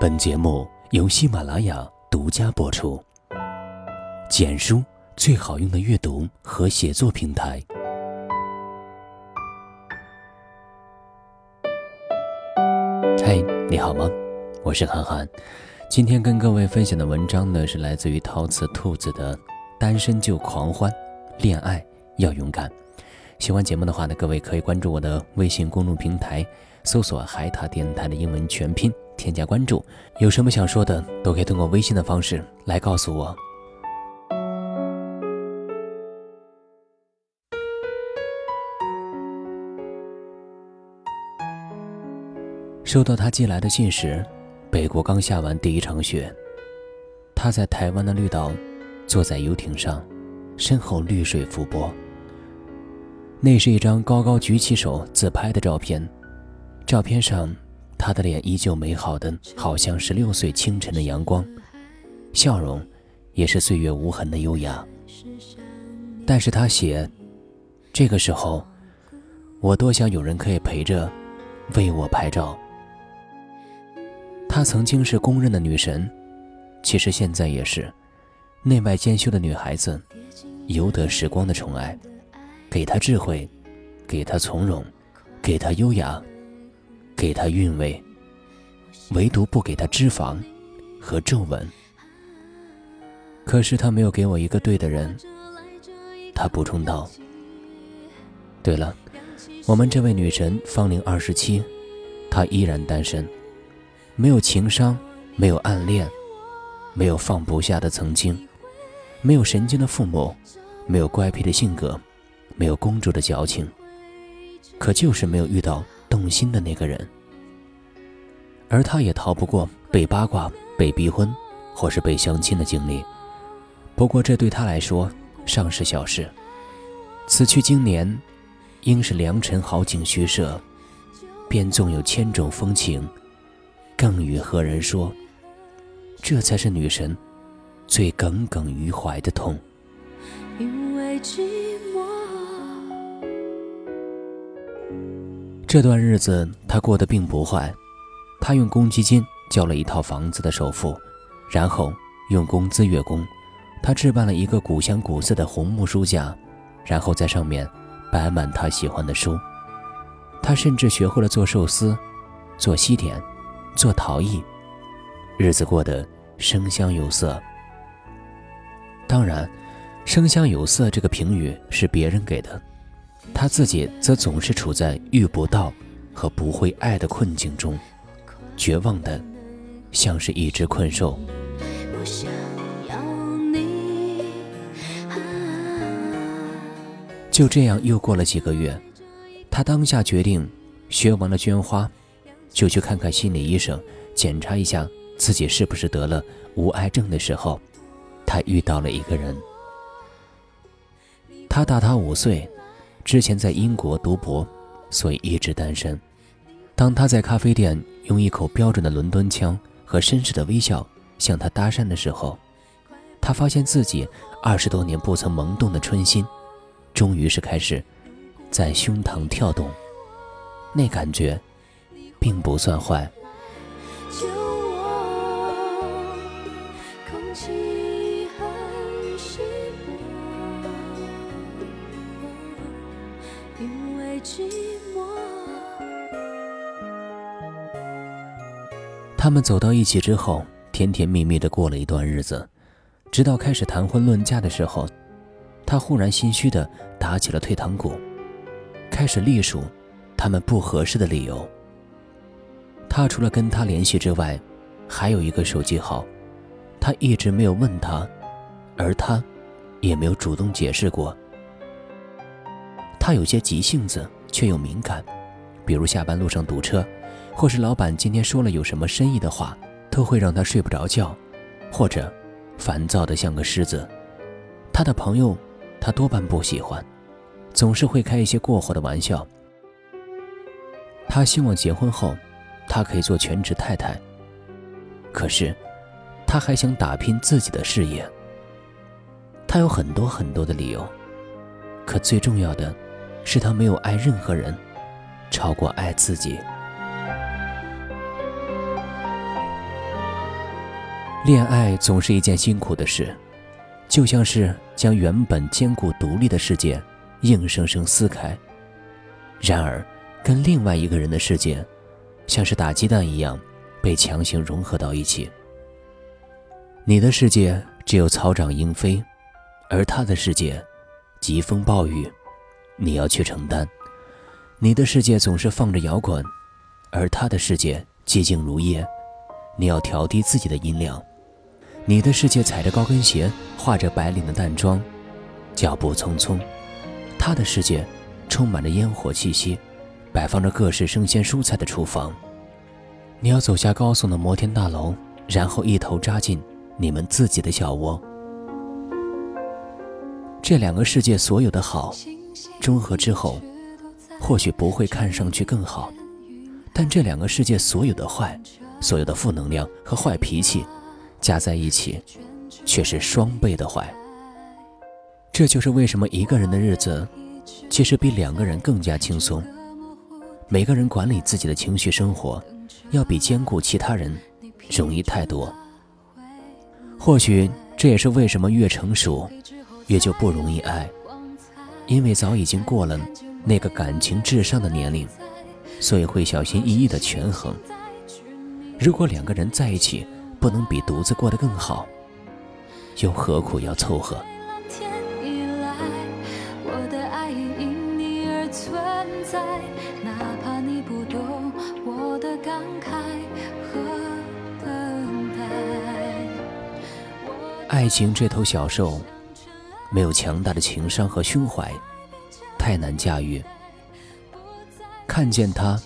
本节目由喜马拉雅独家播出。简书最好用的阅读和写作平台。嗨，你好吗？我是涵涵。今天跟各位分享的文章呢，是来自于陶瓷兔子的《单身就狂欢，恋爱要勇敢》。喜欢节目的话呢，各位可以关注我的微信公众平台，搜索“海塔电台”的英文全拼。添加关注，有什么想说的，都可以通过微信的方式来告诉我。收到他寄来的信时，北国刚下完第一场雪，他在台湾的绿岛，坐在游艇上，身后绿水浮波。那是一张高高举起手自拍的照片，照片上。他的脸依旧美好的，好像十六岁清晨的阳光，笑容也是岁月无痕的优雅。但是他写，这个时候，我多想有人可以陪着，为我拍照。她曾经是公认的女神，其实现在也是，内外兼修的女孩子，由得时光的宠爱，给她智慧，给她从容，给她优雅。给他韵味，唯独不给他脂肪和皱纹。可是他没有给我一个对的人。他补充道：“对了，我们这位女神芳龄二十七，她依然单身，没有情商，没有暗恋，没有放不下的曾经，没有神经的父母，没有乖僻的性格，没有公主的矫情，可就是没有遇到。”动心的那个人，而他也逃不过被八卦、被逼婚，或是被相亲的经历。不过这对他来说尚是小事。此去经年，应是良辰好景虚设，便纵有千种风情，更与何人说？这才是女神最耿耿于怀的痛。因为这段日子他过得并不坏，他用公积金交了一套房子的首付，然后用工资月供，他置办了一个古香古色的红木书架，然后在上面摆满他喜欢的书。他甚至学会了做寿司、做西点、做陶艺，日子过得生香有色。当然，“生香有色”这个评语是别人给的。他自己则总是处在遇不到和不会爱的困境中，绝望的，像是一只困兽。就这样又过了几个月，他当下决定，学完了绢花，就去看看心理医生，检查一下自己是不是得了无癌症的时候，他遇到了一个人，他大他五岁。之前在英国读博，所以一直单身。当他在咖啡店用一口标准的伦敦腔和绅士的微笑向他搭讪的时候，他发现自己二十多年不曾萌动的春心，终于是开始在胸膛跳动。那感觉，并不算坏。他们走到一起之后，甜甜蜜蜜的过了一段日子，直到开始谈婚论嫁的时候，他忽然心虚的打起了退堂鼓，开始隶属他们不合适的理由。他除了跟他联系之外，还有一个手机号，他一直没有问他，而他也没有主动解释过。他有些急性子，却又敏感，比如下班路上堵车。或是老板今天说了有什么深意的话，都会让他睡不着觉，或者烦躁的像个狮子。他的朋友，他多半不喜欢，总是会开一些过火的玩笑。他希望结婚后，他可以做全职太太。可是，他还想打拼自己的事业。他有很多很多的理由，可最重要的，是他没有爱任何人，超过爱自己。恋爱总是一件辛苦的事，就像是将原本坚固独立的世界硬生生撕开。然而，跟另外一个人的世界，像是打鸡蛋一样，被强行融合到一起。你的世界只有草长莺飞，而他的世界，疾风暴雨，你要去承担。你的世界总是放着摇滚，而他的世界寂静如夜，你要调低自己的音量。你的世界踩着高跟鞋，画着白领的淡妆，脚步匆匆；他的世界充满着烟火气息，摆放着各式生鲜蔬菜的厨房。你要走下高耸的摩天大楼，然后一头扎进你们自己的小窝。这两个世界所有的好，中和之后，或许不会看上去更好，但这两个世界所有的坏，所有的负能量和坏脾气。加在一起，却是双倍的坏。这就是为什么一个人的日子，其实比两个人更加轻松。每个人管理自己的情绪生活，要比兼顾其他人容易太多。或许这也是为什么越成熟，越就不容易爱，因为早已经过了那个感情至上的年龄，所以会小心翼翼的权衡。如果两个人在一起，不能比独自过得更好，又何苦要凑合？爱情这头小兽，没有强大的情商和胸怀，太难驾驭。看见它，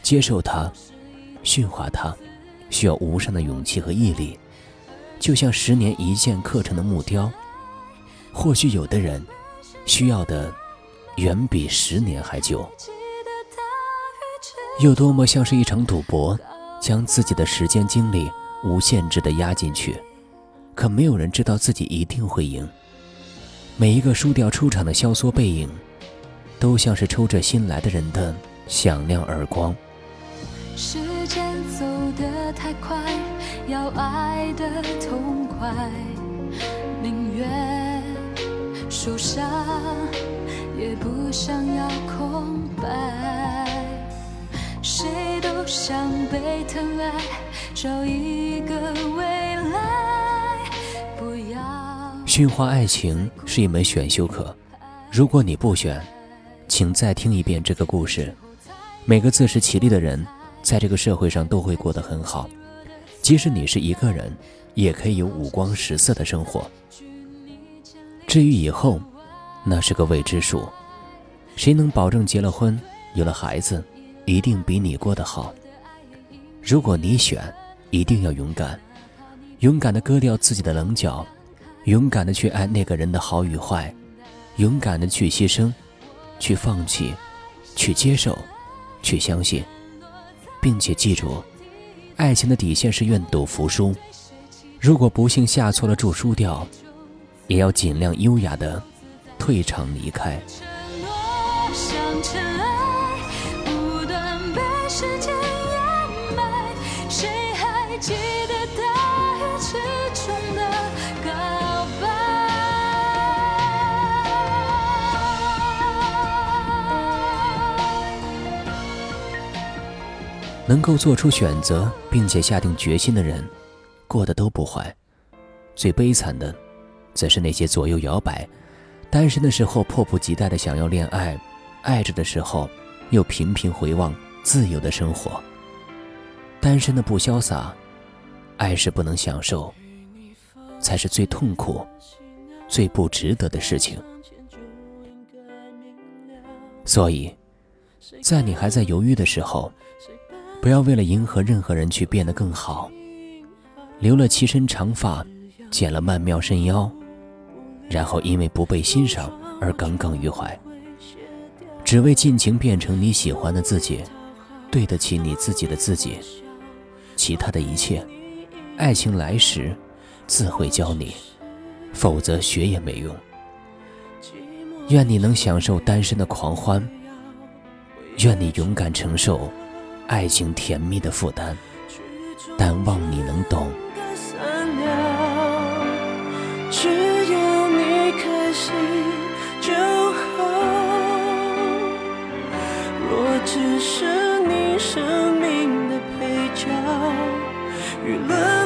接受它，驯化它。需要无上的勇气和毅力，就像十年一剑刻成的木雕。或许有的人需要的远比十年还久。又多么像是一场赌博，将自己的时间精力无限制地压进去，可没有人知道自己一定会赢。每一个输掉出场的萧索背影，都像是抽着新来的人的响亮耳光。时间走得太快，要爱的痛快，宁愿受伤，也不想要空白。谁都想被疼爱，找一个未来。不要。驯化爱情是一门选修课，如果你不选，请再听一遍这个故事。每个自食其力的人。在这个社会上都会过得很好，即使你是一个人，也可以有五光十色的生活。至于以后，那是个未知数，谁能保证结了婚、有了孩子，一定比你过得好？如果你选，一定要勇敢，勇敢地割掉自己的棱角，勇敢地去爱那个人的好与坏，勇敢地去牺牲，去放弃，去接受，去相信。并且记住，爱情的底线是愿赌服输。如果不幸下错了注输掉，也要尽量优雅的退场离开。能够做出选择并且下定决心的人，过得都不坏。最悲惨的，则是那些左右摇摆、单身的时候迫不及待的想要恋爱，爱着的时候又频频回望自由的生活。单身的不潇洒，爱是不能享受，才是最痛苦、最不值得的事情。所以，在你还在犹豫的时候。不要为了迎合任何人去变得更好，留了齐身长发，剪了曼妙身腰，然后因为不被欣赏而耿耿于怀，只为尽情变成你喜欢的自己，对得起你自己的自己。其他的一切，爱情来时自会教你，否则学也没用。愿你能享受单身的狂欢，愿你勇敢承受。爱情甜蜜的负担，但望你能懂。只要你开心就好。若只是你生命的配角，娱乐